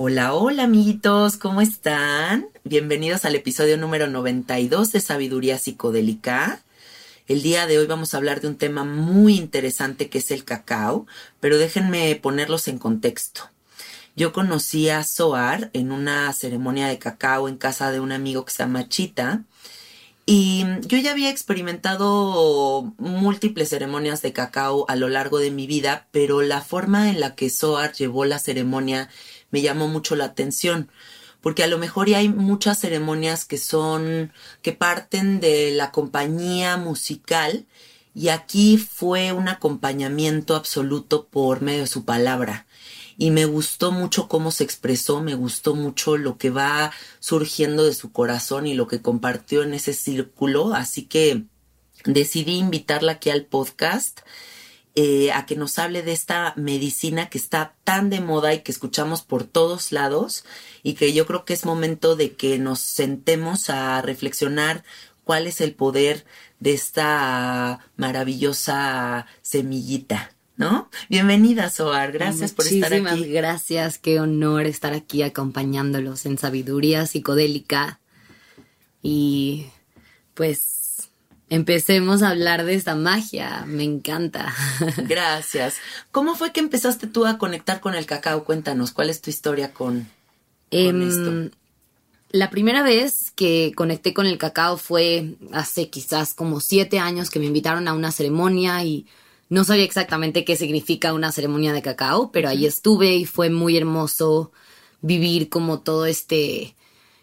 Hola, hola amiguitos, ¿cómo están? Bienvenidos al episodio número 92 de Sabiduría Psicodélica. El día de hoy vamos a hablar de un tema muy interesante que es el cacao, pero déjenme ponerlos en contexto. Yo conocí a Soar en una ceremonia de cacao en casa de un amigo que se llama Chita. Y yo ya había experimentado múltiples ceremonias de cacao a lo largo de mi vida, pero la forma en la que Soar llevó la ceremonia me llamó mucho la atención porque a lo mejor ya hay muchas ceremonias que son, que parten de la compañía musical y aquí fue un acompañamiento absoluto por medio de su palabra. Y me gustó mucho cómo se expresó, me gustó mucho lo que va surgiendo de su corazón y lo que compartió en ese círculo, así que decidí invitarla aquí al podcast eh, a que nos hable de esta medicina que está tan de moda y que escuchamos por todos lados y que yo creo que es momento de que nos sentemos a reflexionar cuál es el poder de esta maravillosa semillita. ¿No? Bienvenida, Soar. Gracias por estar aquí. Muchísimas gracias. Qué honor estar aquí acompañándolos en sabiduría psicodélica. Y pues empecemos a hablar de esta magia. Me encanta. Gracias. ¿Cómo fue que empezaste tú a conectar con el cacao? Cuéntanos, ¿cuál es tu historia con, em, esto? La primera vez que conecté con el cacao fue hace quizás como siete años que me invitaron a una ceremonia y no sabía exactamente qué significa una ceremonia de cacao, pero ahí estuve y fue muy hermoso vivir como todo este,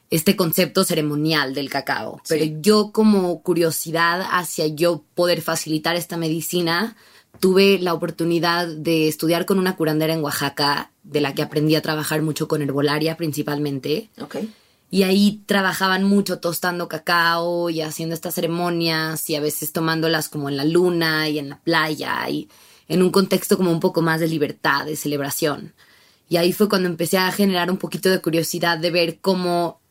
este concepto ceremonial del cacao. Pero yo como curiosidad hacia yo poder facilitar esta medicina, tuve la oportunidad de estudiar con una curandera en Oaxaca, de la que aprendí a trabajar mucho con herbolaria principalmente. Ok. Y ahí trabajaban mucho tostando cacao y haciendo estas ceremonias y a veces tomándolas como en la luna y en la playa y en un contexto como un poco más de libertad, de celebración. Y ahí fue cuando empecé a generar un poquito de curiosidad de ver cómo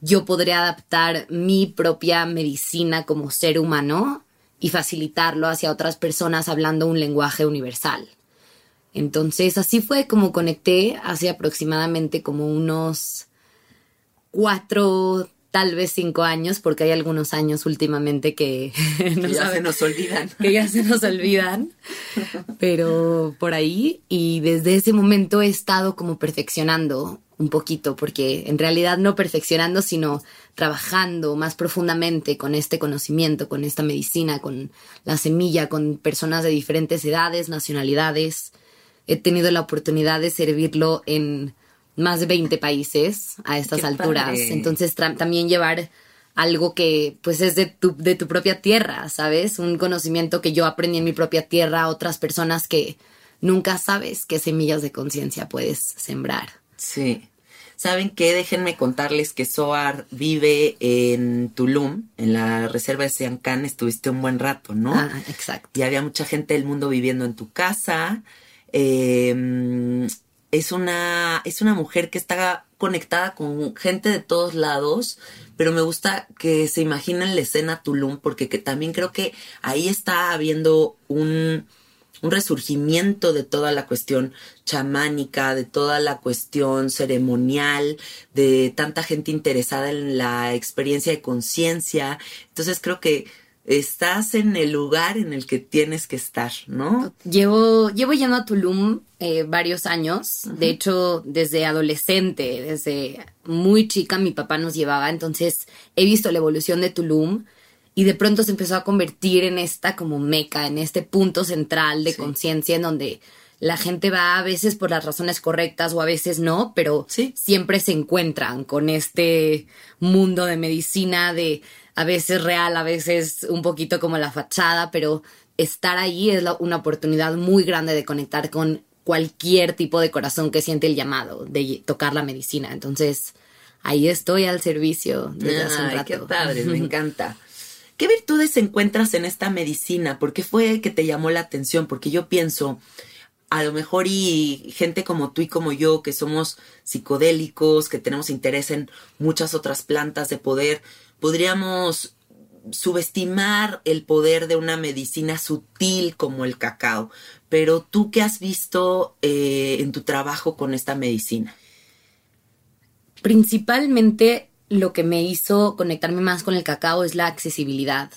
yo podría adaptar mi propia medicina como ser humano y facilitarlo hacia otras personas hablando un lenguaje universal. Entonces así fue como conecté hace aproximadamente como unos cuatro, tal vez cinco años, porque hay algunos años últimamente que, no ya se nos olvidan. Que ya se nos olvidan, pero por ahí y desde ese momento he estado como perfeccionando un poquito, porque en realidad no perfeccionando, sino trabajando más profundamente con este conocimiento, con esta medicina, con la semilla, con personas de diferentes edades, nacionalidades. He tenido la oportunidad de servirlo en más de 20 países a estas alturas. Entonces también llevar algo que pues es de tu, de tu propia tierra, ¿sabes? Un conocimiento que yo aprendí en mi propia tierra a otras personas que nunca sabes qué semillas de conciencia puedes sembrar. Sí. ¿Saben qué? Déjenme contarles que Soar vive en Tulum, en la reserva de Siancán. Estuviste un buen rato, ¿no? Ah, exacto. Y había mucha gente del mundo viviendo en tu casa. Eh, es una, es una mujer que está conectada con gente de todos lados, pero me gusta que se imaginen la escena Tulum, porque que también creo que ahí está habiendo un, un resurgimiento de toda la cuestión chamánica, de toda la cuestión ceremonial, de tanta gente interesada en la experiencia de conciencia. Entonces creo que estás en el lugar en el que tienes que estar, ¿no? Llevo, llevo yendo a Tulum eh, varios años. De hecho, desde adolescente, desde muy chica, mi papá nos llevaba. Entonces, he visto la evolución de Tulum y de pronto se empezó a convertir en esta como meca, en este punto central de conciencia en donde la gente va a veces por las razones correctas o a veces no, pero siempre se encuentran con este mundo de medicina, de a veces real, a veces un poquito como la fachada, pero estar ahí es una oportunidad muy grande de conectar con cualquier tipo de corazón que siente el llamado de tocar la medicina. Entonces, ahí estoy al servicio desde hace un rato. Qué padre, me encanta. ¿Qué virtudes encuentras en esta medicina? ¿Por qué fue que te llamó la atención? Porque yo pienso, a lo mejor y gente como tú y como yo, que somos psicodélicos, que tenemos interés en muchas otras plantas de poder, podríamos subestimar el poder de una medicina sutil como el cacao. Pero tú qué has visto eh, en tu trabajo con esta medicina? Principalmente lo que me hizo conectarme más con el cacao es la accesibilidad.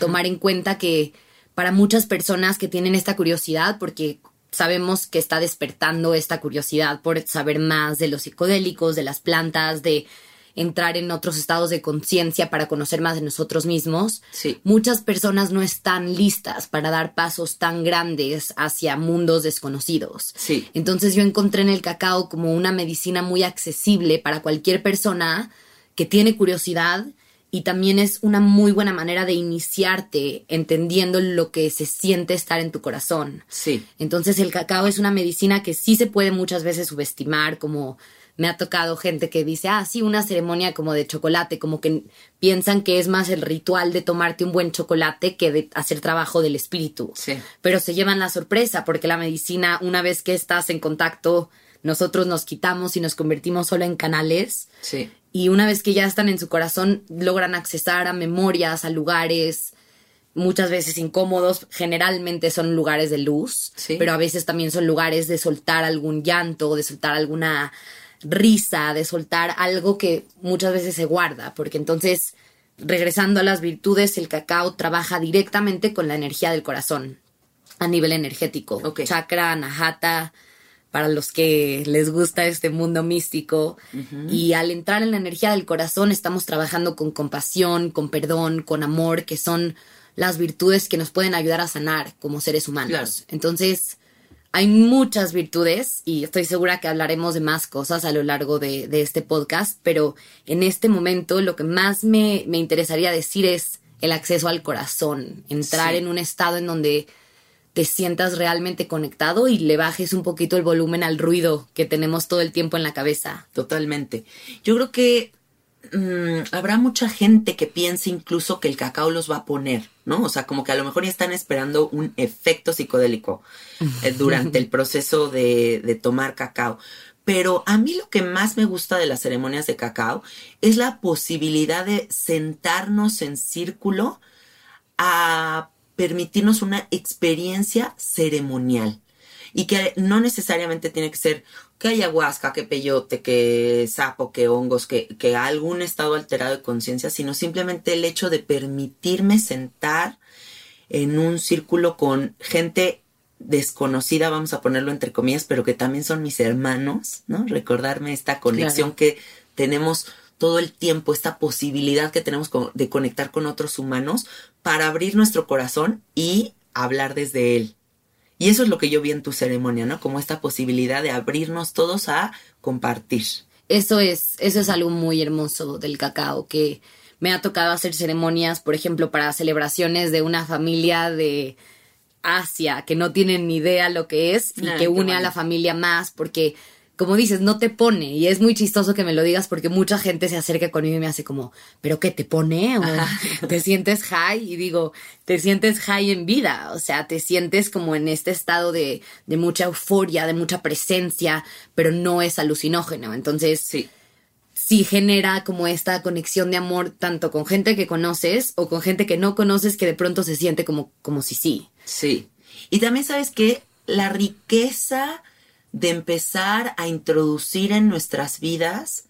Tomar en cuenta que para muchas personas que tienen esta curiosidad, porque sabemos que está despertando esta curiosidad por saber más de los psicodélicos, de las plantas, de entrar en otros estados de conciencia para conocer más de nosotros mismos, sí. muchas personas no están listas para dar pasos tan grandes hacia mundos desconocidos. Sí. Entonces yo encontré en el cacao como una medicina muy accesible para cualquier persona que tiene curiosidad y también es una muy buena manera de iniciarte entendiendo lo que se siente estar en tu corazón. Sí. Entonces el cacao es una medicina que sí se puede muchas veces subestimar como me ha tocado gente que dice, ah, sí, una ceremonia como de chocolate, como que piensan que es más el ritual de tomarte un buen chocolate que de hacer trabajo del espíritu. Sí. Pero se llevan la sorpresa porque la medicina, una vez que estás en contacto, nosotros nos quitamos y nos convertimos solo en canales. Sí. Y una vez que ya están en su corazón, logran accesar a memorias, a lugares, muchas veces incómodos, generalmente son lugares de luz, Sí. pero a veces también son lugares de soltar algún llanto, de soltar alguna risa, de soltar algo que muchas veces se guarda, porque entonces, regresando a las virtudes, el cacao trabaja directamente con la energía del corazón a nivel energético. Ok. Chakra, anahata, para los que les gusta este mundo místico. Y al entrar en la energía del corazón estamos trabajando con compasión, con perdón, con amor, que son las virtudes que nos pueden ayudar a sanar como seres humanos. Claro. Entonces, hay muchas virtudes y estoy segura que hablaremos de más cosas a lo largo de, este podcast, pero en este momento lo que más me, interesaría decir es el acceso al corazón, entrar en un estado en donde te sientas realmente conectado y le bajes un poquito el volumen al ruido que tenemos todo el tiempo en la cabeza. Totalmente. Yo creo que Mm, habrá mucha gente que piense incluso que el cacao los va a poner, ¿no? O sea, como que a lo mejor ya están esperando un efecto psicodélico eh, durante el proceso de, de tomar cacao. Pero a mí lo que más me gusta de las ceremonias de cacao es la posibilidad de sentarnos en círculo a permitirnos una experiencia ceremonial y que no necesariamente tiene que ser que ayahuasca, que peyote, que sapo, que hongos, que, que algún estado alterado de conciencia, sino simplemente el hecho de permitirme sentar en un círculo con gente desconocida, vamos a ponerlo entre comillas, pero que también son mis hermanos, ¿no? Recordarme esta conexión que tenemos todo el tiempo, esta posibilidad que tenemos de conectar con otros humanos para abrir nuestro corazón y hablar desde él. Y eso es lo que yo vi en tu ceremonia, ¿no? Como esta posibilidad de abrirnos todos a compartir. Eso es, eso es algo muy hermoso del cacao, que me ha tocado hacer ceremonias, por ejemplo, para celebraciones de una familia de Asia que no tienen ni idea lo que es y que une a la familia más, porque como dices, no te pone. Y es muy chistoso que me lo digas porque mucha gente se acerca conmigo y me hace como, ¿pero qué te pone? ¿O te sientes high? Y digo, te sientes high en vida. O sea, te sientes como en este estado de, de mucha euforia, de mucha presencia, pero no es alucinógeno. Entonces, sí. sí genera como esta conexión de amor tanto con gente que conoces o con gente que no conoces que de pronto se siente como, como si sí. Sí. Y también sabes que la riqueza de empezar a introducir en nuestras vidas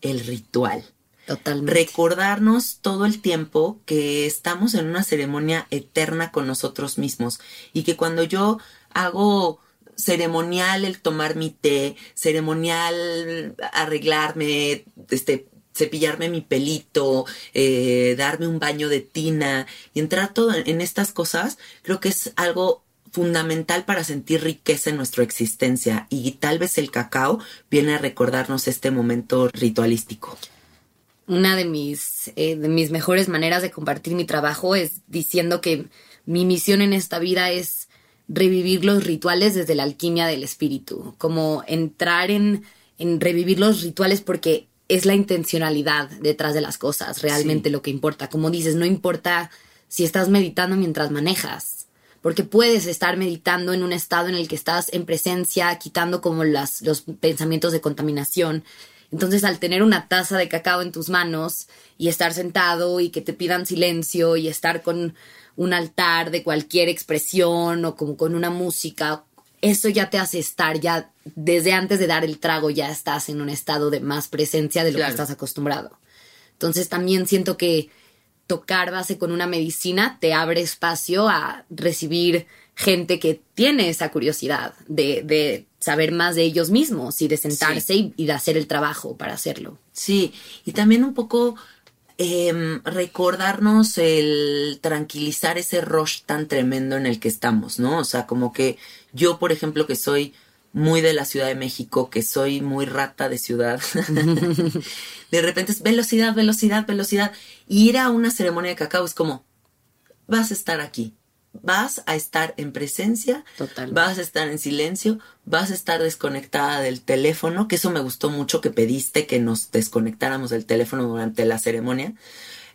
el ritual. Totalmente. Recordarnos todo el tiempo que estamos en una ceremonia eterna con nosotros mismos y que cuando yo hago ceremonial el tomar mi té, ceremonial arreglarme, este, cepillarme mi pelito, eh, darme un baño de tina y entrar todo en estas cosas, creo que es algo fundamental para sentir riqueza en nuestra existencia y tal vez el cacao viene a recordarnos este momento ritualístico. Una de mis, eh, de mis mejores maneras de compartir mi trabajo es diciendo que mi misión en esta vida es revivir los rituales desde la alquimia del espíritu, como entrar en, en revivir los rituales porque es la intencionalidad detrás de las cosas, realmente lo que importa. Como dices, no importa si estás meditando mientras manejas, porque puedes estar meditando en un estado en el que estás en presencia, quitando como las, los pensamientos de contaminación. Entonces, al tener una taza de cacao en tus manos y estar sentado y que te pidan silencio y estar con un altar de cualquier expresión o como con una música, eso ya te hace estar, ya desde antes de dar el trago ya estás en un estado de más presencia de lo que estás acostumbrado. Entonces, también siento que tocar base con una medicina te abre espacio a recibir gente que tiene esa curiosidad de, saber más de ellos mismos y de sentarse y, de hacer el trabajo para hacerlo. Sí, y también un poco em, recordarnos el tranquilizar ese rush tan tremendo en el que estamos, ¿no? O sea, como que yo, por ejemplo, que soy muy de la Ciudad de México, que soy muy rata de ciudad. de repente es velocidad, velocidad, velocidad. Y ir a una ceremonia de cacao es como, vas a estar aquí, vas a estar en presencia, vas a estar en silencio, vas a estar desconectada del teléfono, que eso me gustó mucho que pediste que nos desconectáramos del teléfono durante la ceremonia,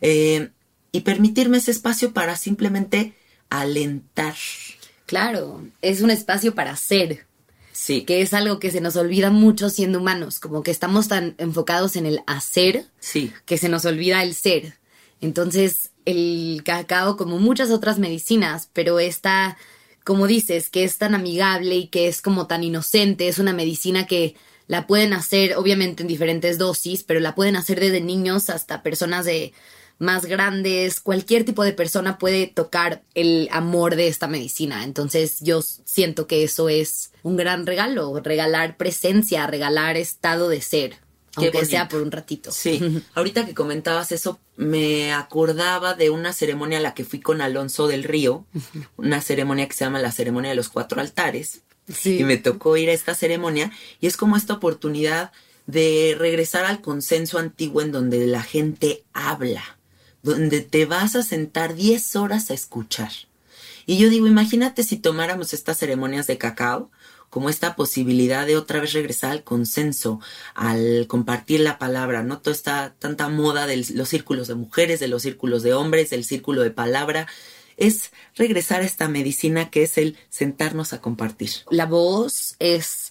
eh, y permitirme ese espacio para simplemente alentar. Claro, es un espacio para ser, Sí. Que es algo que se nos olvida mucho siendo humanos, como que estamos tan enfocados en el hacer sí. que se nos olvida el ser. Entonces, el cacao, como muchas otras medicinas, pero esta, como dices, que es tan amigable y que es como tan inocente, es una medicina que la pueden hacer, obviamente en diferentes dosis, pero la pueden hacer desde niños hasta personas de más grandes, cualquier tipo de persona puede tocar el amor de esta medicina. Entonces yo siento que eso es un gran regalo, regalar presencia, regalar estado de ser. aunque sea por un ratito. Sí, ahorita que comentabas eso, me acordaba de una ceremonia a la que fui con Alonso del Río, una ceremonia que se llama la ceremonia de los cuatro altares, Sí. Y me tocó ir a esta ceremonia y es como esta oportunidad de regresar al consenso antiguo en donde la gente habla, donde te vas a sentar 10 horas a escuchar. Y yo digo, imagínate si tomáramos estas ceremonias de cacao como esta posibilidad de otra vez regresar al consenso, al compartir la palabra, ¿no? Toda esta tanta moda de los círculos de mujeres, de los círculos de hombres, del círculo de palabra, es regresar a esta medicina que es el sentarnos a compartir. La voz es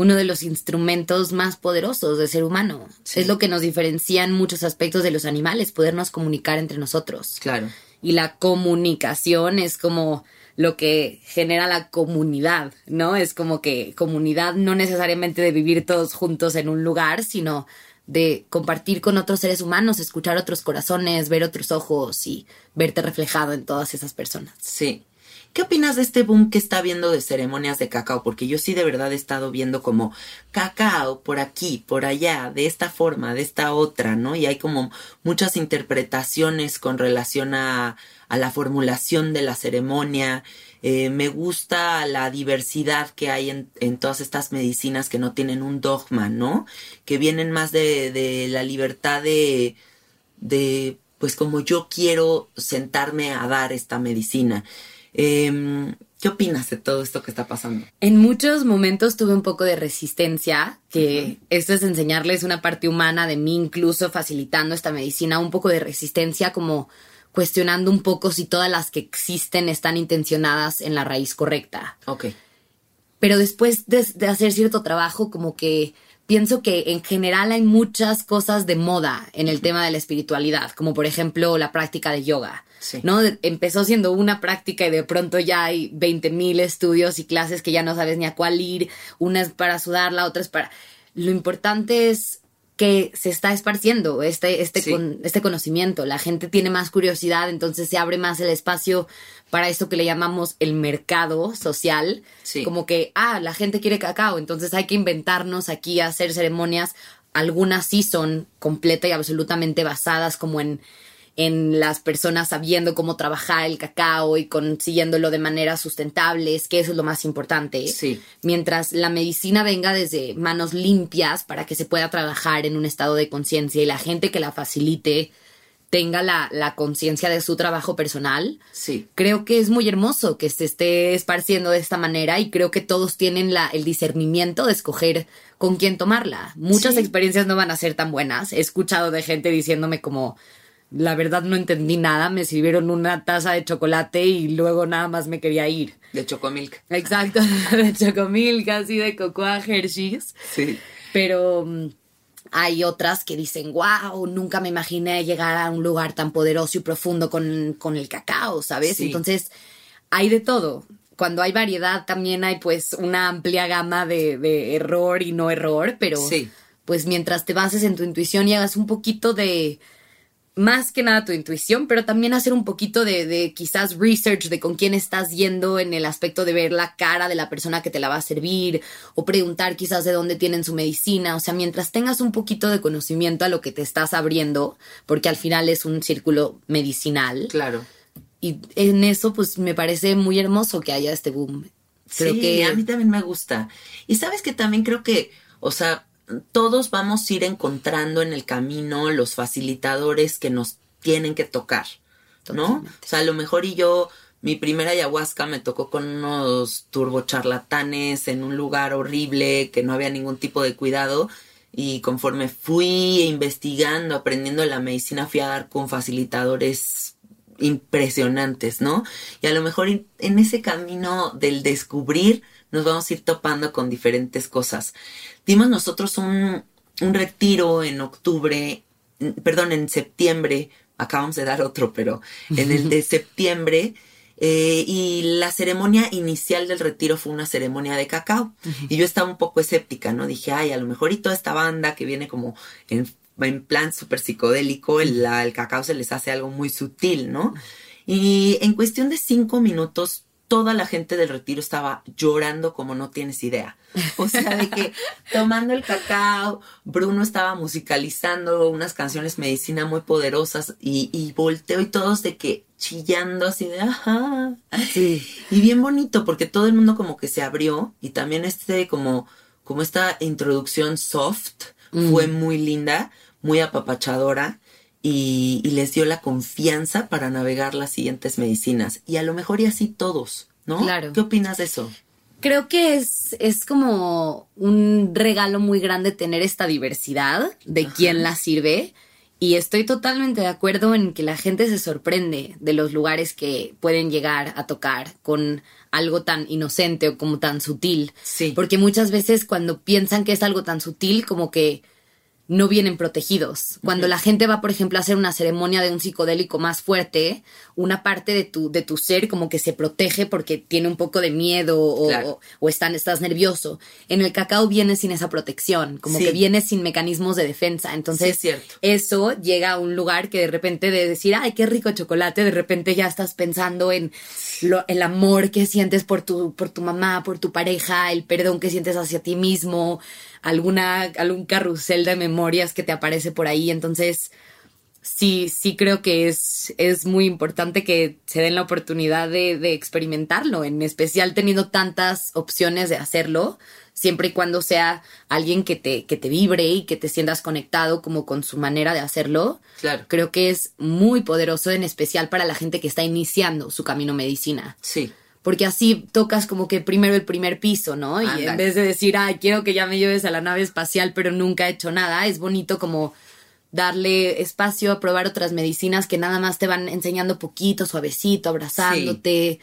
uno de los instrumentos más poderosos del ser humano. Sí. Es lo que nos diferencia en muchos aspectos de los animales, podernos comunicar entre nosotros. Claro. Y la comunicación es como lo que genera la comunidad, ¿no? Es como que comunidad no necesariamente de vivir todos juntos en un lugar, sino de compartir con otros seres humanos, escuchar otros corazones, ver otros ojos y verte reflejado en todas esas personas. Sí. ¿Qué opinas de este boom que está habiendo de ceremonias de cacao? Porque yo sí de verdad he estado viendo como cacao por aquí, por allá, de esta forma, de esta otra, ¿no? Y hay como muchas interpretaciones con relación a, a la formulación de la ceremonia. Eh, me gusta la diversidad que hay en, en, todas estas medicinas que no tienen un dogma, ¿no? Que vienen más de, de la libertad de, de, pues como yo quiero sentarme a dar esta medicina. Eh, ¿Qué opinas de todo esto que está pasando? En muchos momentos tuve un poco de resistencia, que uh -huh. esto es enseñarles una parte humana de mí, incluso facilitando esta medicina, un poco de resistencia como cuestionando un poco si todas las que existen están intencionadas en la raíz correcta. Ok. Pero después de, de hacer cierto trabajo, como que pienso que en general hay muchas cosas de moda en el tema de la espiritualidad, como por ejemplo la práctica de yoga. Sí. ¿no? Empezó siendo una práctica y de pronto ya hay 20 mil estudios y clases que ya no sabes ni a cuál ir. Una es para sudar, la otra es para... Lo importante es que se está esparciendo este, este, Sí. con, este conocimiento. La gente tiene más curiosidad, entonces se abre más el espacio para esto que le llamamos el mercado social. Sí. Como que, ah, la gente quiere cacao, entonces hay que inventarnos aquí, hacer ceremonias. Algunas sí son completa y absolutamente basadas como en en las personas sabiendo cómo trabajar el cacao y consiguiéndolo de maneras sustentables, que eso es lo más importante. Sí. Mientras la medicina venga desde manos limpias para que se pueda trabajar en un estado de conciencia y la gente que la facilite tenga la, la conciencia de su trabajo personal, Sí. creo que es muy hermoso que se esté esparciendo de esta manera y creo que todos tienen la, el discernimiento de escoger con quién tomarla. Muchas Sí. experiencias no van a ser tan buenas. He escuchado de gente diciéndome como, la verdad no entendí nada, me sirvieron una taza de chocolate y luego nada más me quería ir. De Chocomilk. Exacto, de chocomil, casi de cocoa Hershey's. Sí. Pero mm, hay otras que dicen, wow, nunca me imaginé llegar a un lugar tan poderoso y profundo con, con el cacao, ¿sabes? Sí. Entonces, hay de todo. Cuando hay variedad también hay pues una amplia gama de, de error y no error, pero Sí. pues mientras te bases en tu intuición y hagas un poquito de, más que nada tu intuición, pero también hacer un poquito de, de, quizás research de con quién estás yendo en el aspecto de ver la cara de la persona que te la va a servir o preguntar quizás de dónde tienen su medicina. O sea, mientras tengas un poquito de conocimiento a lo que te estás abriendo, porque al final es un círculo medicinal. Claro. Y en eso, pues me parece muy hermoso que haya este boom. Creo sí, que a mí también me gusta. Y sabes que también creo que, o sea, todos vamos a ir encontrando en el camino los facilitadores que nos tienen que tocar, ¿no? Totalmente. O sea, a lo mejor y yo, mi primera ayahuasca me tocó con unos turbocharlatanes en un lugar horrible que no había ningún tipo de cuidado. Y conforme fui investigando, aprendiendo la medicina, fui a dar con facilitadores impresionantes, ¿no? Y a lo mejor en ese camino del descubrir nos vamos a ir topando con diferentes cosas. Dimos nosotros un, un retiro en octubre, perdón, en septiembre, acabamos de dar otro, pero en el de septiembre, eh, y la ceremonia inicial del retiro fue una ceremonia de cacao. Uh -huh. Y yo estaba un poco escéptica, ¿no? Dije, ay, a lo mejor y toda esta banda que viene como en en plan súper psicodélico, el, el, cacao se les hace algo muy sutil, ¿no? Y en cuestión de cinco minutos toda la gente del retiro estaba llorando como no tienes idea. O sea, de que tomando el cacao, Bruno estaba musicalizando unas canciones medicina muy poderosas y, y volteo y todos de que chillando así de ajá. Sí. Y bien bonito porque todo el mundo como que se abrió y también este como, como esta introducción soft fue muy linda, muy apapachadora y, y les dio la confianza para navegar las siguientes medicinas. Y a lo mejor y así todos, ¿no? Claro. ¿Qué opinas de eso? Creo que es, es como un regalo muy grande tener esta diversidad de quién la sirve. Y estoy totalmente de acuerdo en que la gente se sorprende de los lugares que pueden llegar a tocar con algo tan inocente o como tan sutil. Sí. Porque muchas veces cuando piensan que es algo tan sutil, como que no vienen protegidos. Cuando la gente va, por ejemplo, a hacer una ceremonia de un psicodélico más fuerte, una parte de tu, de tu ser como que se protege porque tiene un poco de miedo o, Claro. o- o están, estás nervioso. En el cacao viene sin esa protección, como Sí. que viene sin mecanismos de defensa. Entonces, Sí, es cierto. eso llega a un lugar que de repente de decir, ay, qué rico chocolate, de repente ya estás pensando en lo- el amor que sientes por tu, por tu mamá, por tu pareja, el perdón que sientes hacia ti mismo, alguna, algún carrusel de memorias que te aparece por ahí. Entonces, sí, sí creo que es, es muy importante que se den la oportunidad de, de experimentarlo, en especial teniendo tantas opciones de hacerlo, siempre y cuando sea alguien que te, que te vibre y que te sientas conectado como con su manera de hacerlo. Claro. Creo que es muy poderoso, en especial para la gente que está iniciando su camino medicina. Sí. Porque así tocas como que primero el primer piso, ¿no? Y en vez de decir, ay, quiero que ya me lleves a la nave espacial, pero nunca he hecho nada, es bonito como darle espacio a probar otras medicinas que nada más te van enseñando poquito, suavecito, abrazándote.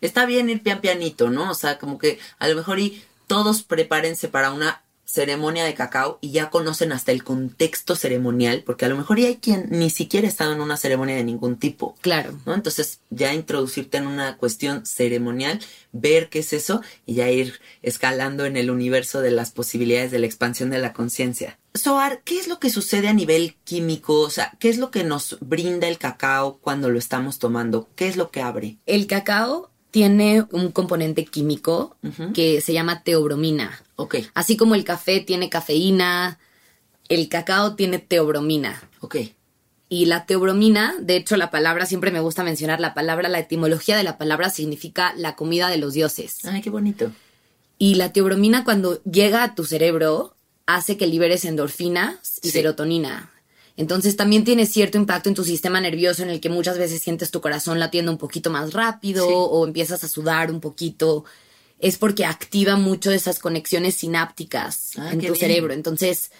Está bien ir pian pianito, ¿no? O sea, como que a lo mejor y todos prepárense para una ceremonia de cacao y ya conocen hasta el contexto ceremonial, porque a lo mejor y hay quien ni siquiera ha estado en una ceremonia de ningún tipo. Claro. ¿no? Entonces, ya introducirte en una cuestión ceremonial, ver qué es eso y ya ir escalando en el universo de las posibilidades de la expansión de la conciencia. Soar, ¿qué es lo que sucede a nivel químico? O sea, ¿qué es lo que nos brinda el cacao cuando lo estamos tomando? ¿Qué es lo que abre? El cacao tiene un componente químico que se llama teobromina. Ok, Así como el café tiene cafeína, el cacao tiene teobromina. ok. Y la teobromina, de hecho la palabra, siempre me gusta mencionar la palabra, la etimología de la palabra significa la comida de los dioses. Ay, qué bonito. Y la teobromina cuando llega a tu cerebro hace que liberes endorfinas y Sí. serotonina. Entonces también tiene cierto impacto en tu sistema nervioso en el que muchas veces sientes tu corazón latiendo un poquito más rápido Sí. o empiezas a sudar un poquito. Es porque activa mucho esas conexiones sinápticas Ah, en tu bien. cerebro. Entonces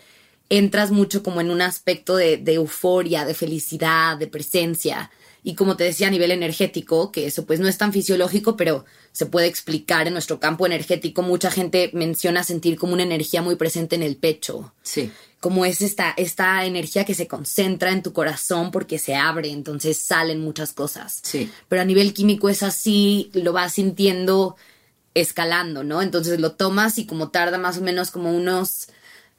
entras mucho como en un aspecto de, de euforia, de felicidad, de presencia. Y como te decía a nivel energético, que eso pues no es tan fisiológico, pero se puede explicar en nuestro campo energético. Mucha gente menciona sentir como una energía muy presente en el pecho. Sí, Como es esta, esta energía que se concentra en tu corazón porque se abre, entonces salen muchas cosas. sí. Pero a nivel químico es así, lo vas sintiendo escalando, ¿no? Entonces lo tomas y como tarda más o menos como unos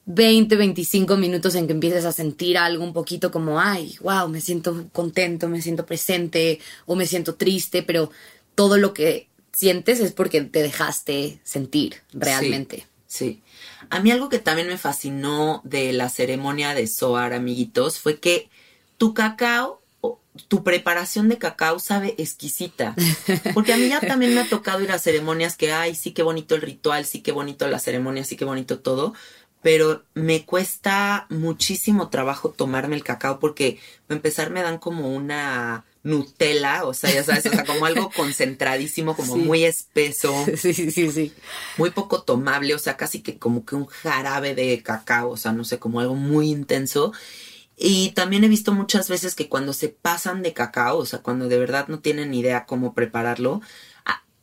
20, 25 minutos en que empieces a sentir algo un poquito como, ay, wow, me siento contento, me siento presente o me siento triste, pero todo lo que sientes es porque te dejaste sentir realmente. Sí. A mí algo que también me fascinó de la ceremonia de Soar, amiguitos, fue que tu cacao, tu preparación de cacao sabe exquisita. Porque a mí ya también me ha tocado ir a ceremonias que, ay, sí que bonito el ritual, sí que bonito la ceremonia, sí que bonito todo. Pero me cuesta muchísimo trabajo tomarme el cacao porque, para empezar, me dan como una Nutella, o sea, ya sabes, o sea, como algo concentradísimo, como Sí. muy espeso Sí, sí, sí, sí. muy poco tomable, o sea, casi que como que un jarabe de cacao, o sea, no sé, como algo muy intenso. Y también he visto muchas veces que cuando se pasan de cacao, o sea, cuando de verdad no tienen ni idea cómo prepararlo,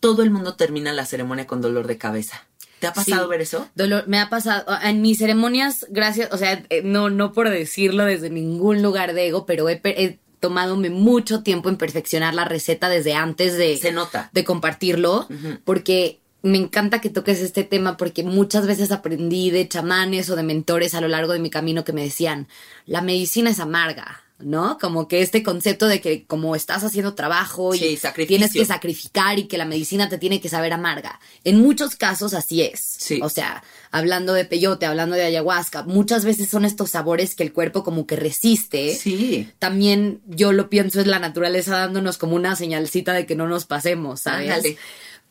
todo el mundo termina la ceremonia con dolor de cabeza. ¿Te ha pasado Sí. ver eso? Dolor, me ha pasado en mis ceremonias, gracias, o sea, eh, no, no por decirlo desde ningún lugar de ego, pero he, he tomadome mucho tiempo en perfeccionar la receta desde antes de, Se nota. de compartirlo, porque me encanta que toques este tema, porque muchas veces aprendí de chamanes o de mentores a lo largo de mi camino que me decían, la medicina es amarga, ¿no? Como que este concepto de que como estás haciendo trabajo y Sí, tienes que sacrificar y que la medicina te tiene que saber amarga. En muchos casos así es. Sí. O sea, hablando de peyote, hablando de ayahuasca, muchas veces son estos sabores que el cuerpo como que resiste. Sí. También yo lo pienso es la naturaleza dándonos como una señalcita de que no nos pasemos, ¿sabes?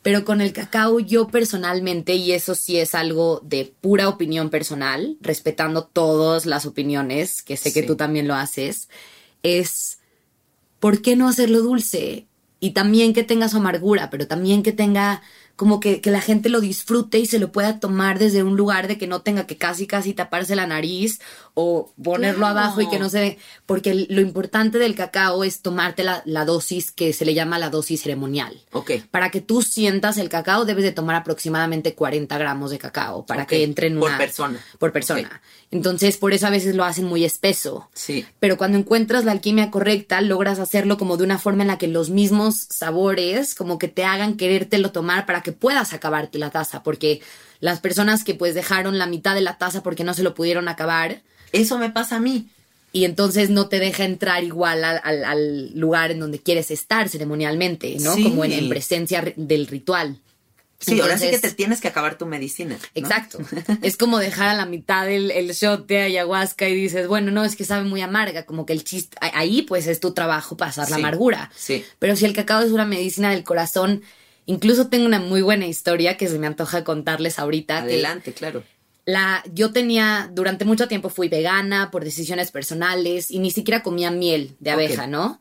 Pero con el cacao yo personalmente, y eso sí es algo de pura opinión personal, respetando todas las opiniones, que sé que tú también lo haces, es ¿por qué no hacerlo dulce? Y también que tenga su amargura, pero también que tenga como que, que la gente lo disfrute y se lo pueda tomar desde un lugar de que no tenga que casi casi taparse la nariz o ponerlo Claro. abajo y que no se ve. Porque lo importante del cacao es tomarte la, la dosis que se le llama la dosis ceremonial. Ok. Para que tú sientas el cacao, debes de tomar aproximadamente 40 gramos de cacao para que entre en por una... persona. Por persona. Entonces, por eso a veces lo hacen muy espeso. Sí. Pero cuando encuentras la alquimia correcta, logras hacerlo como de una forma en la que los mismos sabores como que te hagan querértelo tomar para que puedas acabarte la taza. Porque las personas que pues dejaron la mitad de la taza porque no se lo pudieron acabar Eso me pasa a mí. y entonces no te deja entrar igual al, al- al lugar en donde quieres estar ceremonialmente, ¿no? Sí. Como en, en presencia del ritual. Sí, ahora sí que Entonces- te tienes que acabar tu medicina. ¿no? Exacto. es como dejar a la mitad el, el shot de ayahuasca y dices, bueno, no, es que sabe muy amarga, como que el chiste, ahí pues es tu trabajo pasar la amargura. sí. Pero si el cacao es una medicina del corazón, incluso tengo una muy buena historia que se me antoja contarles ahorita. que Adelante, claro. la, yo tenía, durante mucho tiempo fui vegana por decisiones personales y ni siquiera comía miel de abeja. ¿no?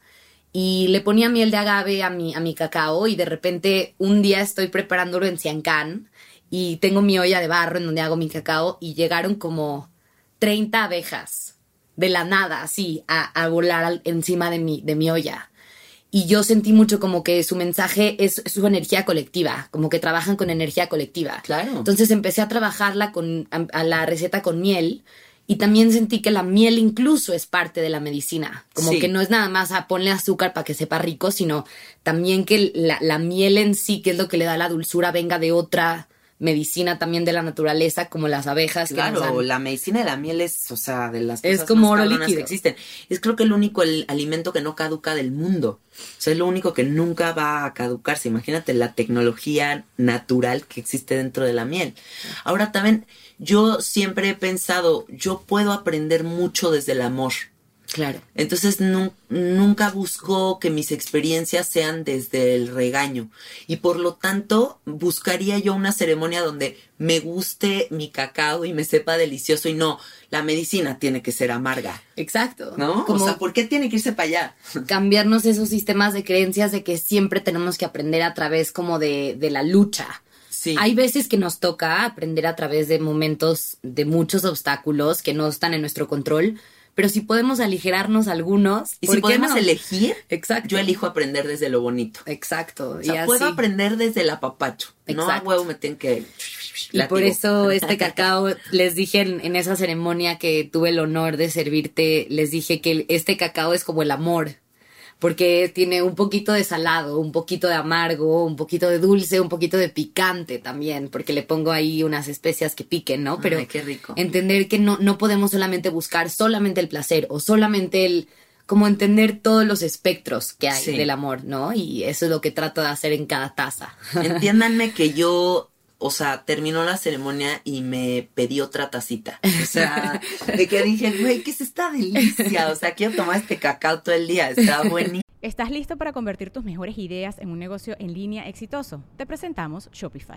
Y le ponía miel de agave a mi, a mi cacao y de repente un día estoy preparándolo en Ciancán y tengo mi olla de barro en donde hago mi cacao y llegaron como 30 abejas de la nada, así, a, a volar al- encima de mi, de mi olla. Y yo sentí mucho como que su mensaje es su energía colectiva, como que trabajan con energía colectiva. Claro. Entonces empecé a trabajarla con a, a la receta con miel y también sentí que la miel incluso es parte de la medicina. Como Sí. que no es nada más a ponle azúcar para que sepa rico, sino también que la, la miel en sí, que es lo que le da la dulzura, venga de otra medicina también de la naturaleza, como las abejas. que nos Claro, dan. la medicina de la miel es, o sea, de las Es cosas como más oro líquido. que existen. Es creo que el único el alimento que no caduca del mundo. O sea, es lo único que nunca va a caducarse. Imagínate la tecnología natural que existe dentro de la miel. Ahora también, yo siempre he pensado, yo puedo aprender mucho desde el amor. Claro. Entonces nu- nunca busco que mis experiencias sean desde el regaño y por lo tanto buscaría yo una ceremonia donde me guste mi cacao y me sepa delicioso y no, la medicina tiene que ser amarga, Exacto. ¿no? Como O sea, ¿por qué tiene que irse para allá? cambiarnos esos sistemas de creencias de que siempre tenemos que aprender a través como de, de la lucha. Sí. Hay veces que nos toca aprender a través de momentos de muchos obstáculos que no están en nuestro control, pero si podemos aligerarnos algunos, y ¿por si podemos no? elegir, Exacto. yo elijo aprender desde lo bonito. Exacto. O sea, y puedo aprender desde el apapacho. No a huevo me tienen que... Y por eso este cacao, les dije en, en esa ceremonia que tuve el honor de servirte, les dije que este cacao es como el amor, porque tiene un poquito de salado, un poquito de amargo, un poquito de dulce, un poquito de picante también, porque le pongo ahí unas especias que piquen, ¿no? Pero Ay, qué rico. entender que no, no podemos solamente buscar solamente el placer o solamente el como entender todos los espectros que hay Sí. del amor, ¿no? Y eso es lo que trato de hacer en cada taza. Entiéndanme que yo, o sea, terminó la ceremonia y me pedí otra tacita. O sea, de que dije, güey, ¿qué es esta delicia? O sea, quiero tomar este cacao todo el día, está buenísimo. ¿Estás listo para convertir tus mejores ideas en un negocio en línea exitoso? Te presentamos Shopify.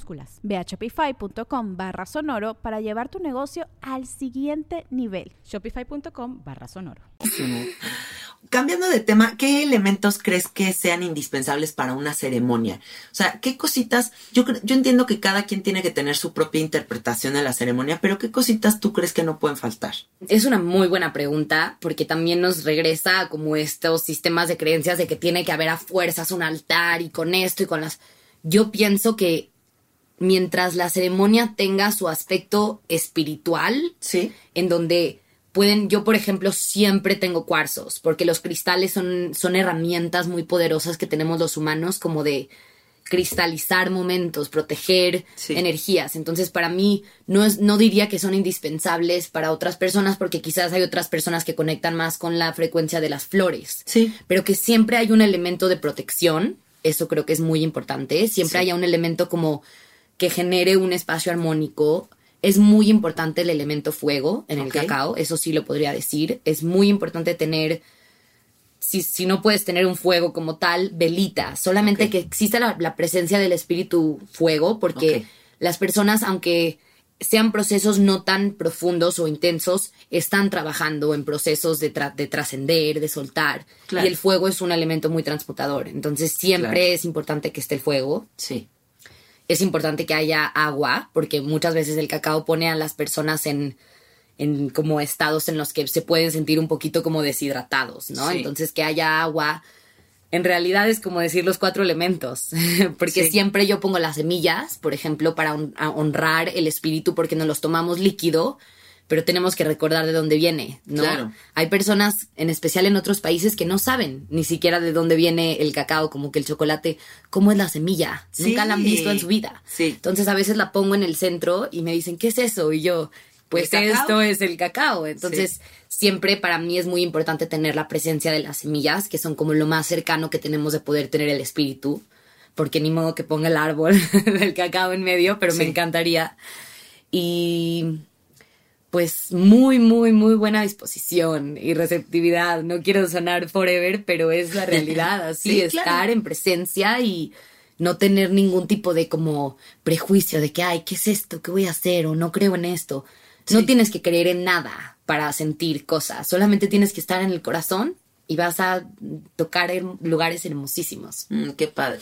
Minúsculas. Ve a shopify.com barra sonoro para llevar tu negocio al siguiente nivel. Shopify.com barra sonoro. Cambiando de tema, ¿qué elementos crees que sean indispensables para una ceremonia? O sea, ¿qué cositas? Yo, yo entiendo que cada quien tiene que tener su propia interpretación de la ceremonia, pero ¿qué cositas tú crees que no pueden faltar? Es una muy buena pregunta porque también nos regresa a como estos sistemas de creencias de que tiene que haber a fuerzas un altar y con esto y con las... Yo pienso que mientras la ceremonia tenga su aspecto espiritual, Sí. en donde pueden, yo por ejemplo siempre tengo cuarzos, porque los cristales son, son herramientas muy poderosas que tenemos los humanos como de cristalizar momentos, proteger Sí. energías. Entonces, para mí, no, es, no diría que son indispensables para otras personas, porque quizás hay otras personas que conectan más con la frecuencia de las flores. Sí. Pero que siempre hay un elemento de protección, eso creo que es muy importante. Siempre Sí. haya un elemento como que genere un espacio armónico. Es muy importante el elemento fuego en el cacao, eso sí lo podría decir. Es muy importante tener si, si no puedes tener un fuego como tal, velita. Solamente que exista la, la presencia del espíritu fuego, porque las personas, aunque sean procesos no tan profundos o intensos, están trabajando en procesos de, tra- de trascender, de soltar. Claro. Y el fuego es un elemento muy transportador. Entonces siempre Claro. es importante que esté el fuego. Sí. Es importante que haya agua, porque muchas veces el cacao pone a las personas en, en como estados en los que se pueden sentir un poquito como deshidratados, ¿no? Sí. Entonces que haya agua, en realidad es como decir los cuatro elementos, porque Sí. siempre yo pongo las semillas, por ejemplo, para honrar el espíritu, porque nos los tomamos líquido, pero tenemos que recordar de dónde viene, ¿no? Claro. Hay personas, en especial en otros países, que no saben ni siquiera de dónde viene el cacao, como que el chocolate, cómo es la semilla, nunca la han Sí. visto en su vida. Sí. Entonces a veces la pongo en el centro y me dicen, ¿qué es eso? Y yo, pues esto es el cacao. Entonces siempre para mí es muy importante tener la presencia de las semillas, que son como lo más cercano que tenemos de poder tener el espíritu, porque ni modo que ponga el árbol del cacao en medio, pero me Sí. encantaría. Y pues muy, muy, muy buena disposición y receptividad. No quiero sonar forever, pero es la realidad. Así, Sí, estar claro. en presencia y no tener ningún tipo de como prejuicio de que, ay, ¿qué es esto? ¿Qué voy a hacer? O no creo en esto. No tienes que creer en nada para sentir cosas. Solamente tienes que estar en el corazón y vas a tocar en lugares hermosísimos. Mm, qué padre.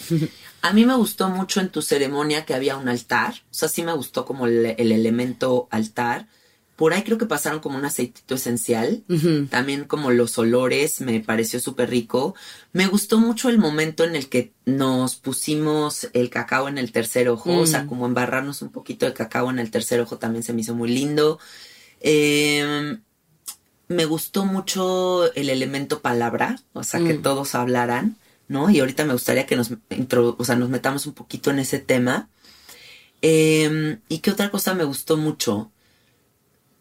A mí me gustó mucho en tu ceremonia que había un altar. O sea, sí me gustó como el, el elemento altar. Por ahí creo que pasaron como un aceitito esencial. También como los olores me pareció súper rico. Me gustó mucho el momento en el que nos pusimos el cacao en el tercer ojo. O sea, Mm. como embarrarnos un poquito de cacao en el tercer ojo también se me hizo muy lindo. Eh, me gustó mucho el elemento palabra, o sea, que Mm. todos hablaran, ¿no? Y ahorita me gustaría que nos, intro- o sea, nos metamos un poquito en ese tema. Eh, ¿Y qué otra cosa me gustó mucho?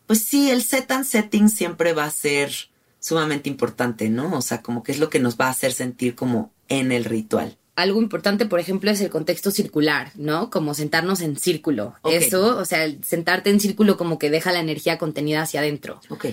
Pues sí, el set and setting siempre va a ser sumamente importante, ¿no? O sea, como que es lo que nos va a hacer sentir como en el ritual. algo importante, por ejemplo, es el contexto circular, ¿no? Como sentarnos en círculo. Eso, o sea, sentarte en círculo como que deja la energía contenida hacia adentro. Ok.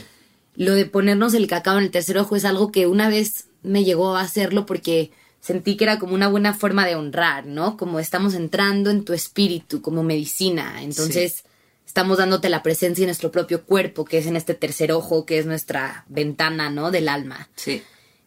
Lo de ponernos el cacao en el tercer ojo es algo que una vez me llegó a hacerlo porque sentí que era como una buena forma de honrar, ¿no? Como estamos entrando en tu espíritu como medicina. Entonces, estamos dándote la presencia en nuestro propio cuerpo, que es en este tercer ojo, que es nuestra ventana, ¿no? Del alma. Sí.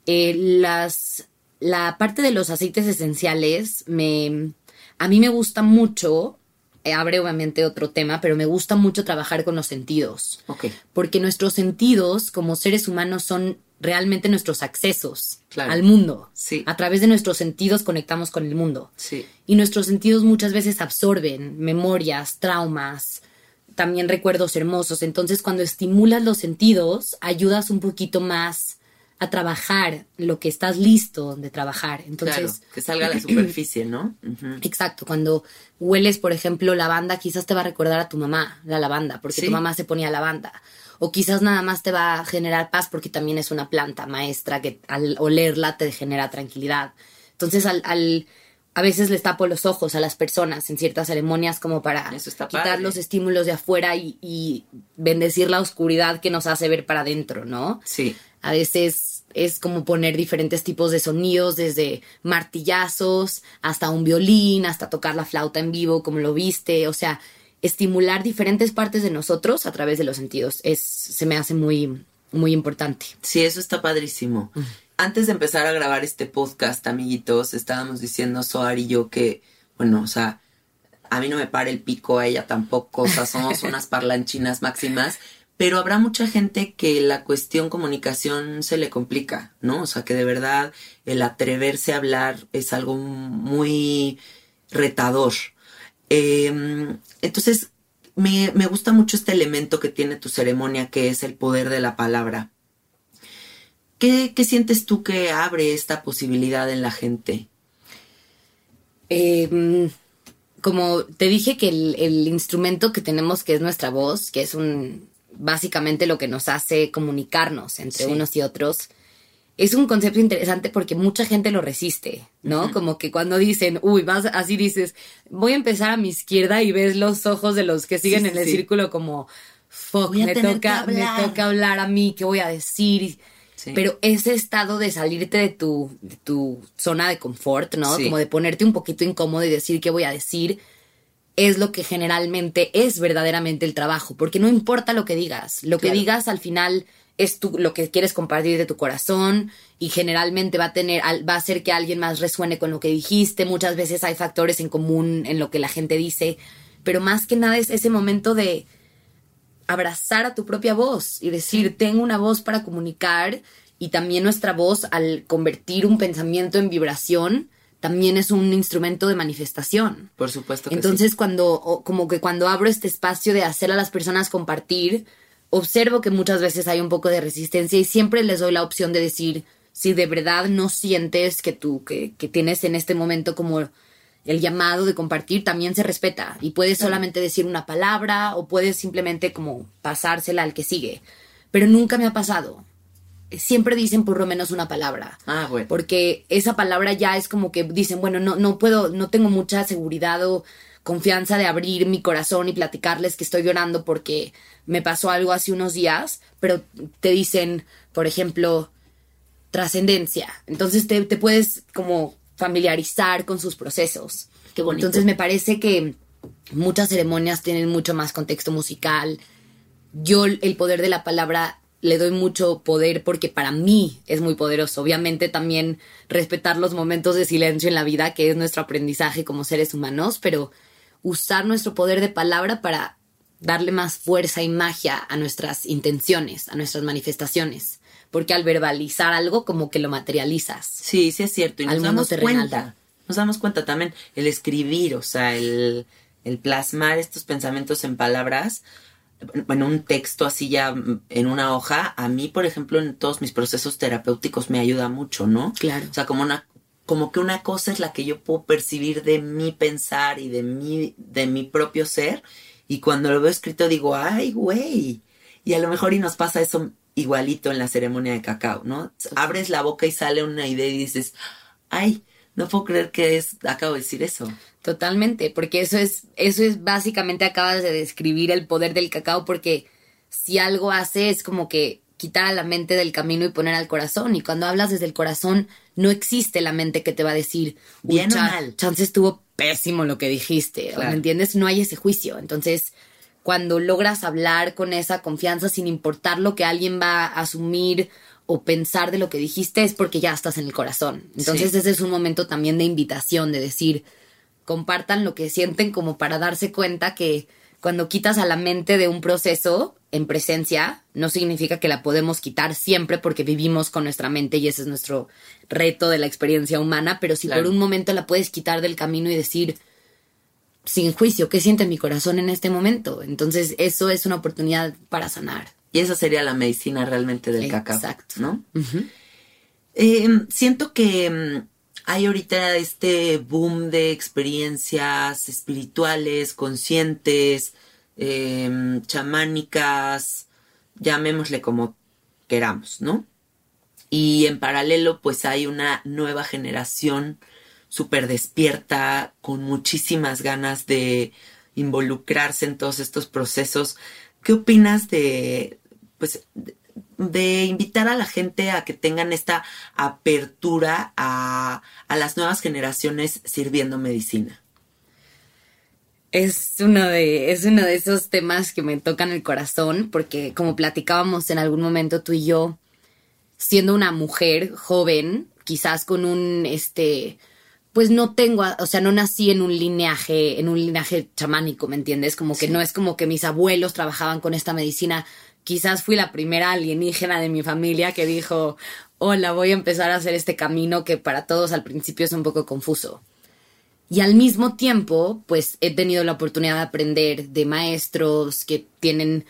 Eh, las la parte de los aceites esenciales me a mí me gusta mucho eh, abre obviamente otro tema pero me gusta mucho trabajar con los sentidos Ok. porque nuestros sentidos como seres humanos son realmente nuestros accesos Claro. al mundo Sí. a través de nuestros sentidos conectamos con el mundo Sí. y nuestros sentidos muchas veces absorben memorias, traumas, también recuerdos hermosos. Entonces, cuando estimulas los sentidos, ayudas un poquito más a trabajar lo que estás listo de trabajar. Entonces, claro, que salga a la superficie, ¿no? Exacto, cuando hueles, por ejemplo, lavanda, quizás te va a recordar a tu mamá la lavanda, porque Sí. tu mamá se ponía lavanda. O quizás nada más te va a generar paz porque también es una planta maestra que al olerla te genera tranquilidad. Entonces, al, al a veces les tapo los ojos a las personas en ciertas ceremonias como para quitar padre. los estímulos de afuera y, y bendecir la oscuridad que nos hace ver para adentro, ¿no? Sí. A veces es como poner diferentes tipos de sonidos, desde martillazos hasta un violín, hasta tocar la flauta en vivo, como lo viste. O sea, estimular diferentes partes de nosotros a través de los sentidos. Es, se me hace muy, muy importante. Sí, eso está padrísimo. Antes de empezar a grabar este podcast, amiguitos, estábamos diciendo Soar y yo que, bueno, o sea, a mí no me para el pico, a ella tampoco, o sea, somos unas parlanchinas máximas, pero habrá mucha gente que la cuestión comunicación se le complica, ¿no? O sea, que de verdad el atreverse a hablar es algo muy retador. Eh, entonces, me, me gusta mucho este elemento que tiene tu ceremonia, que es el poder de la palabra. ¿Qué, qué sientes tú que abre esta posibilidad en la gente? Eh, como te dije que el, el instrumento que tenemos que es nuestra voz, que es un básicamente lo que nos hace comunicarnos entre Sí. unos y otros, es un concepto interesante porque mucha gente lo resiste, ¿no? Como que cuando dicen, uy, vas así dices, voy a empezar a mi izquierda y ves los ojos de los que siguen Sí, en el sí. círculo como, fuck, me toca, me hablar". toca hablar a mí, ¿qué voy a decir? Sí. Pero ese estado de salirte de tu, de tu zona de confort, ¿no? Sí. Como de ponerte un poquito incómodo y decir qué voy a decir, es lo que generalmente es verdaderamente el trabajo, porque no importa lo que digas, lo que digas al final es tu, lo que quieres compartir de tu corazón y generalmente va a tener, va a hacer que alguien más resuene con lo que dijiste, muchas veces hay factores en común en lo que la gente dice, pero más que nada es ese momento de abrazar a tu propia voz y decir, tengo una voz para comunicar y también nuestra voz al convertir un pensamiento en vibración, también es un instrumento de manifestación. Por supuesto que Entonces, cuando, o como que cuando abro este espacio de hacer a las personas compartir, observo que muchas veces hay un poco de resistencia y siempre les doy la opción de decir, si de verdad no sientes que tú, que, que tienes en este momento como el llamado de compartir, también se respeta y puedes solamente decir una palabra o puedes simplemente como pasársela al que sigue. Pero nunca me ha pasado. Siempre dicen por lo menos una palabra Ah, bueno. porque esa palabra ya es como que dicen, bueno, no, no puedo, no tengo mucha seguridad o confianza de abrir mi corazón y platicarles que estoy llorando porque me pasó algo hace unos días, pero te dicen, por ejemplo, trascendencia. Entonces te, te puedes como familiarizar con sus procesos. Qué bonito. Entonces me parece que muchas ceremonias tienen mucho más contexto musical. Yo el poder de la palabra le doy mucho poder porque para mí es muy poderoso. Obviamente también respetar los momentos de silencio en la vida, que es nuestro aprendizaje como seres humanos, pero usar nuestro poder de palabra para darle más fuerza y magia a nuestras intenciones, a nuestras manifestaciones. Porque al verbalizar algo como que lo materializas. Sí, sí es cierto. Y Al nos damos terrenal. cuenta. Nos damos cuenta también el escribir, o sea, el, el plasmar estos pensamientos en palabras, en un texto así ya en una hoja, a mí, por ejemplo, en todos mis procesos terapéuticos me ayuda mucho, ¿no? Claro. O sea, como una como que una cosa es la que yo puedo percibir de mi pensar y de mi de mi propio ser y cuando lo veo escrito digo, "Ay, güey." Y a lo mejor y nos pasa eso igualito en la ceremonia de cacao, ¿no? Abres la boca y sale una idea y dices, "Ay, no puedo creer que es acabo de decir eso." Totalmente, porque eso es, eso es básicamente acabas de describir el poder del cacao, porque si algo hace es como que quitar a la mente del camino y poner al corazón. Y cuando hablas desde el corazón, no existe la mente que te va a decir, "Uy, Bien o mal". chance estuvo pésimo lo que dijiste, Claro. ¿me entiendes? No hay ese juicio. Entonces, cuando logras hablar con esa confianza sin importar lo que alguien va a asumir o pensar de lo que dijiste, es porque ya estás en el corazón. Entonces, Sí. ese es un momento también de invitación, de decir, compartan lo que sienten como para darse cuenta que cuando quitas a la mente de un proceso en presencia, no significa que la podemos quitar siempre porque vivimos con nuestra mente y ese es nuestro reto de la experiencia humana, pero si Claro. por un momento la puedes quitar del camino y decir, sin juicio, ¿qué siente mi corazón en este momento? Entonces eso es una oportunidad para sanar. Y esa sería la medicina realmente del cacao, Exacto. ¿no? Eh, siento que mm, hay ahorita este boom de experiencias espirituales, conscientes, eh, chamánicas, llamémosle como queramos, ¿no? Y en paralelo, pues hay una nueva generación súper despierta, con muchísimas ganas de involucrarse en todos estos procesos. ¿Qué opinas de, pues, de invitar a la gente a que tengan esta apertura a, a las nuevas generaciones sirviendo medicina? Es uno, de, es uno de esos temas que me tocan el corazón, porque como platicábamos en algún momento tú y yo, siendo una mujer joven, quizás con un, este, pues no tengo, o sea, no nací en un lineaje, en un linaje chamánico, ¿me entiendes? Como que no es como que mis abuelos trabajaban con esta medicina. Quizás fui la primera alienígena de mi familia que dijo, hola, voy a empezar a hacer este camino que para todos al principio es un poco confuso. Y al mismo tiempo, pues he tenido la oportunidad de aprender de maestros que tienen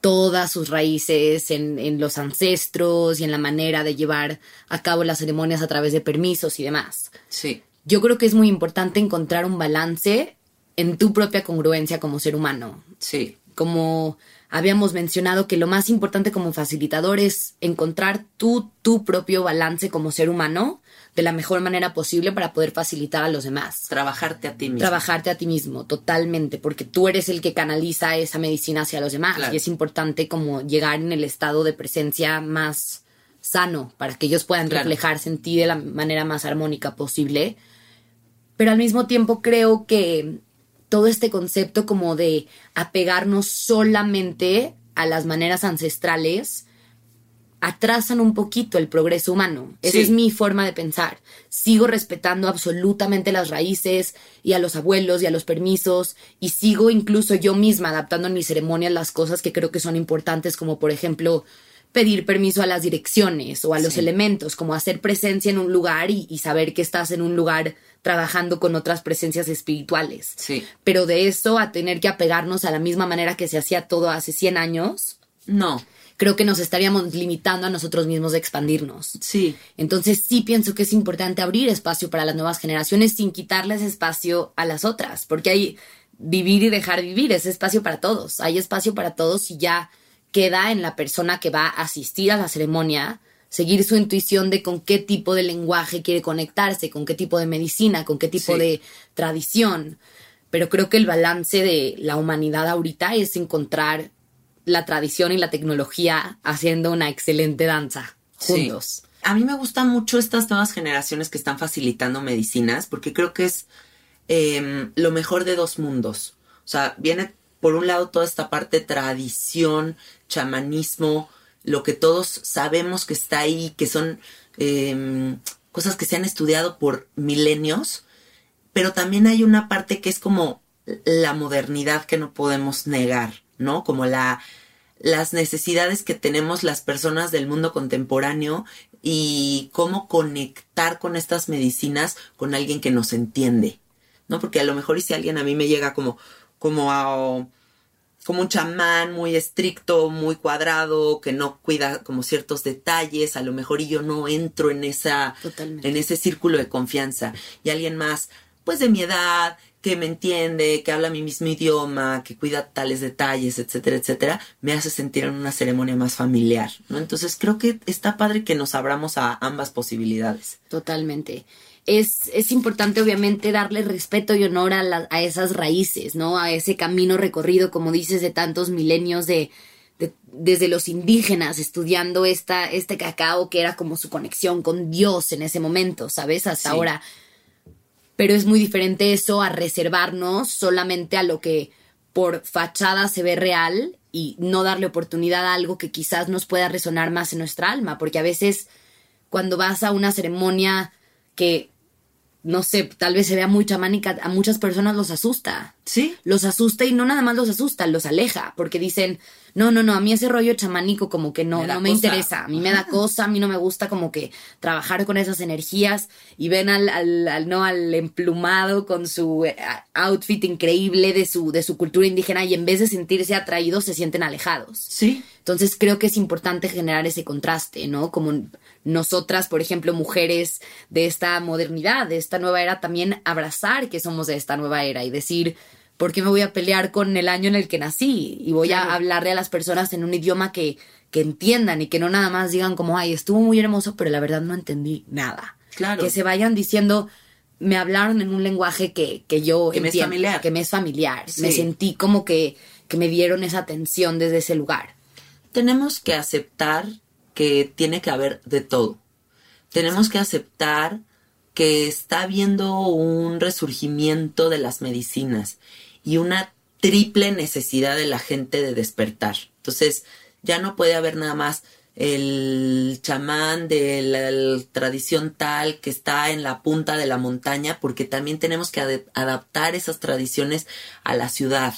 todas sus raíces en, en, los ancestros y en la manera de llevar a cabo las ceremonias a través de permisos y demás. Sí yo creo que es muy importante encontrar un balance en tu propia congruencia como ser humano. Sí. Como habíamos mencionado que lo más importante como facilitador es encontrar tu, tu propio balance como ser humano de la mejor manera posible para poder facilitar a los demás. Trabajarte a ti mismo. Trabajarte a ti mismo, totalmente, porque tú eres el que canaliza esa medicina hacia los demás y es importante como llegar en el estado de presencia más sano para que ellos puedan reflejarse en ti de la manera más armónica posible pero al mismo tiempo creo que todo este concepto como de apegarnos solamente a las maneras ancestrales atrasan un poquito el progreso humano. Esa es mi forma de pensar. Sigo respetando absolutamente las raíces y a los abuelos y a los permisos y sigo incluso yo misma adaptando en mi ceremonia las cosas que creo que son importantes como por ejemplo pedir permiso a las direcciones o a los elementos, como hacer presencia en un lugar y, y, saber que estás en un lugar trabajando con otras presencias espirituales. Sí. Pero de eso a tener que apegarnos a la misma manera que se hacía todo hace 100 años. No. Creo que nos estaríamos limitando a nosotros mismos de expandirnos. Sí. Entonces sí pienso que es importante abrir espacio para las nuevas generaciones sin quitarles espacio a las otras, porque hay vivir y dejar vivir, es espacio para todos. Hay espacio para todos y ya queda en la persona que va a asistir a la ceremonia seguir su intuición de con qué tipo de lenguaje quiere conectarse, con qué tipo de medicina, con qué tipo de tradición. Pero creo que el balance de la humanidad ahorita es encontrar la tradición y la tecnología haciendo una excelente danza juntos. A mí me gustan mucho estas nuevas generaciones que están facilitando medicinas porque creo que es em, lo mejor de dos mundos. O sea, viene por un lado toda esta parte tradición, chamanismo, lo que todos sabemos que está ahí, que son em, cosas que se han estudiado por milenios, pero también hay una parte que es como la modernidad que no podemos negar, ¿no? Como la, las necesidades que tenemos las personas del mundo contemporáneo y cómo conectar con estas medicinas con alguien que nos entiende, ¿no? Porque a lo mejor y si alguien a mí me llega como, como a como un chamán muy estricto, muy cuadrado, que no cuida como ciertos detalles, a lo mejor y yo no entro en esa en ese círculo de confianza y alguien más pues de mi edad, que me entiende, que habla mi mismo idioma, que cuida tales detalles, etcétera, etcétera, me hace sentir en una ceremonia más familiar, ¿no? Entonces creo que está padre que nos abramos a ambas posibilidades. Totalmente es, es importante obviamente darle respeto y honor a, a esas raíces, ¿no? A ese camino recorrido, como dices, de tantos milenios de, desde los indígenas estudiando esta, este cacao que era como su conexión con Dios en ese momento, ¿sabes? Hasta ahora. Pero es muy diferente eso a reservarnos solamente a lo que por fachada se ve real y no darle oportunidad a algo que quizás nos pueda resonar más en nuestra alma, porque a veces cuando vas a una ceremonia que no sé, tal vez se vea muy chamánica, a muchas personas los asusta. Sí. Los asusta y no nada más los asusta, los aleja, porque dicen, no, no, no, a mí ese rollo chamánico como que no, me no me interesa, a mí me da cosa, a mí no me gusta como que trabajar con esas energías y ven al, al, no, al emplumado con su eh, outfit increíble de su, de su cultura indígena y en vez de sentirse atraídos se sienten alejados. Sí. Entonces creo que es importante generar ese contraste, ¿no? Como nosotras, por ejemplo, mujeres de esta modernidad, de esta nueva era, también abrazar que somos de esta nueva era y decir, ¿por qué me voy a pelear con el año en el que nací? Y voy a hablarle a las personas en un idioma que, que entiendan y que no nada más digan como, ay, estuvo muy hermoso, pero la verdad no entendí nada. Claro. Que se vayan diciendo, me hablaron en un lenguaje que, que yo Que me es familiar. que me es familiar. Sí. Me sentí como que, que me dieron esa atención desde ese lugar. tenemos que aceptar que tiene que haber de todo. Tenemos que aceptar que está habiendo un resurgimiento de las medicinas y una triple necesidad de la gente de despertar. Entonces, ya no puede haber nada más el chamán de la, tradición tal que está en la punta de la montaña, porque también tenemos que adaptar esas tradiciones a la ciudad,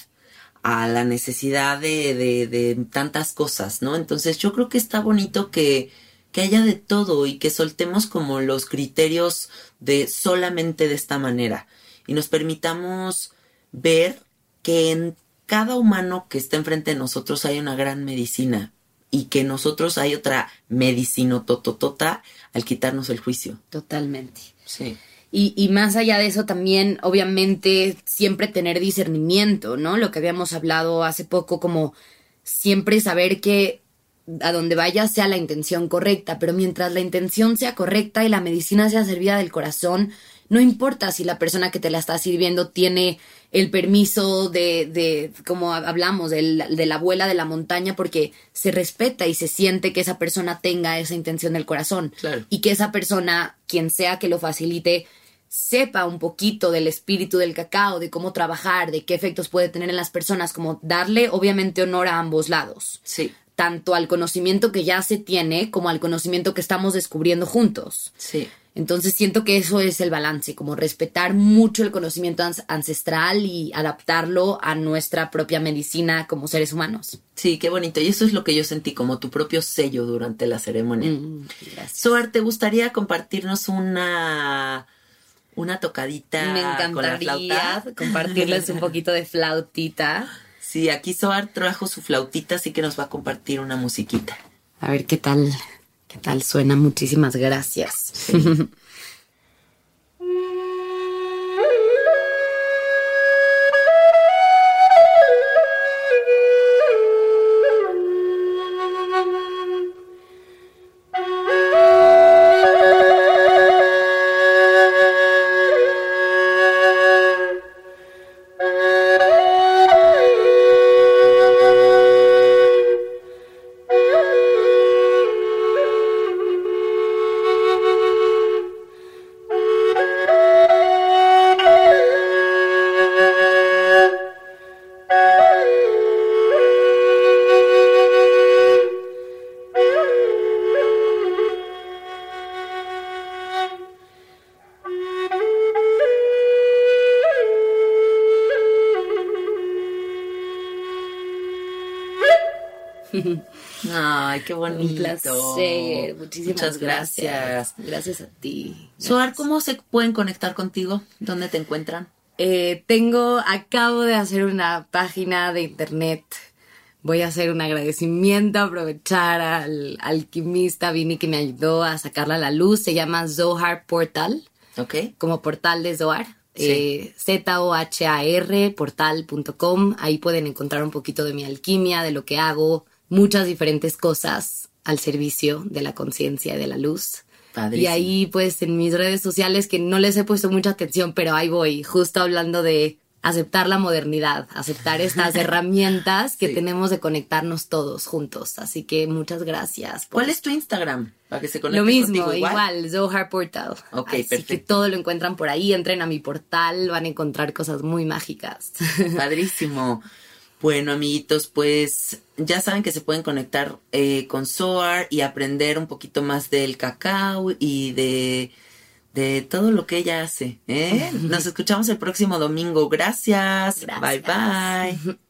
a la necesidad de, de, de tantas cosas, ¿no? Entonces yo creo que está bonito que, que haya de todo y que soltemos como los criterios de solamente de esta manera y nos permitamos ver que en cada humano que está enfrente de nosotros hay una gran medicina y que nosotros hay otra medicina tototota al quitarnos el juicio. Totalmente. Sí. Y, y más allá de eso también, obviamente, siempre tener discernimiento, ¿no? Lo que habíamos hablado hace poco, como siempre saber que a donde vaya sea la intención correcta, pero mientras la intención sea correcta y la medicina sea servida del corazón, no importa si la persona que te la está sirviendo tiene el permiso de, de como hablamos, del- de la abuela de la montaña, porque se respeta y se siente que esa persona tenga esa intención del corazón Claro. y que esa persona, quien sea que lo facilite, sepa un poquito del espíritu del cacao, de cómo trabajar, de qué efectos puede tener en las personas, como darle obviamente honor a ambos lados, Sí, tanto al conocimiento que ya se tiene como al conocimiento que estamos descubriendo juntos. sí. Entonces siento que eso es el balance, como respetar mucho el conocimiento ancestral y adaptarlo a nuestra propia medicina como seres humanos. Sí, qué bonito. Y eso es lo que yo sentí como tu propio sello durante la ceremonia. Mm. Soar, ¿te gustaría compartirnos una una tocadita Me con la encantaría flauta? compartirles un poquito de flautita. Sí, aquí Soar trajo su flautita, así que nos va a compartir una musiquita. A ver qué tal, qué tal suena. Muchísimas gracias. Bonito. Un placer. Muchísimas Muchas gracias. gracias. Gracias a ti. Soar, ¿cómo se pueden conectar contigo? ¿Dónde te encuentran? Eh, tengo, acabo de hacer una página de internet. Voy a hacer un agradecimiento, aprovechar al alquimista Vini que me ayudó a sacarla a la luz. Se llama Zohar Portal, ¿Ok? como portal de Zohar. Sí. Eh, Z-O-H-A-R, portal.com. Ahí pueden encontrar un poquito de mi alquimia, de lo que hago, muchas diferentes cosas al servicio de la conciencia y de la luz. Padrísimo. Y ahí, pues, en mis redes sociales, que no les he puesto mucha atención, pero ahí voy, justo hablando de aceptar la modernidad, aceptar estas herramientas que Sí. tenemos de conectarnos todos juntos. Así que muchas gracias. por ¿Cuál es tu Instagram? Para que se conecten lo mismo, contigo igual, Zohar Portal. Ok, Así que perfecto. todo lo encuentran por ahí, entren a mi portal, van a encontrar cosas muy mágicas. Padrísimo. Bueno, amiguitos, pues ya saben que se pueden conectar eh, con Soar y aprender un poquito más del cacao y de, de todo lo que ella hace. ¿eh? Nos escuchamos el próximo domingo. Gracias. Gracias. Bye bye.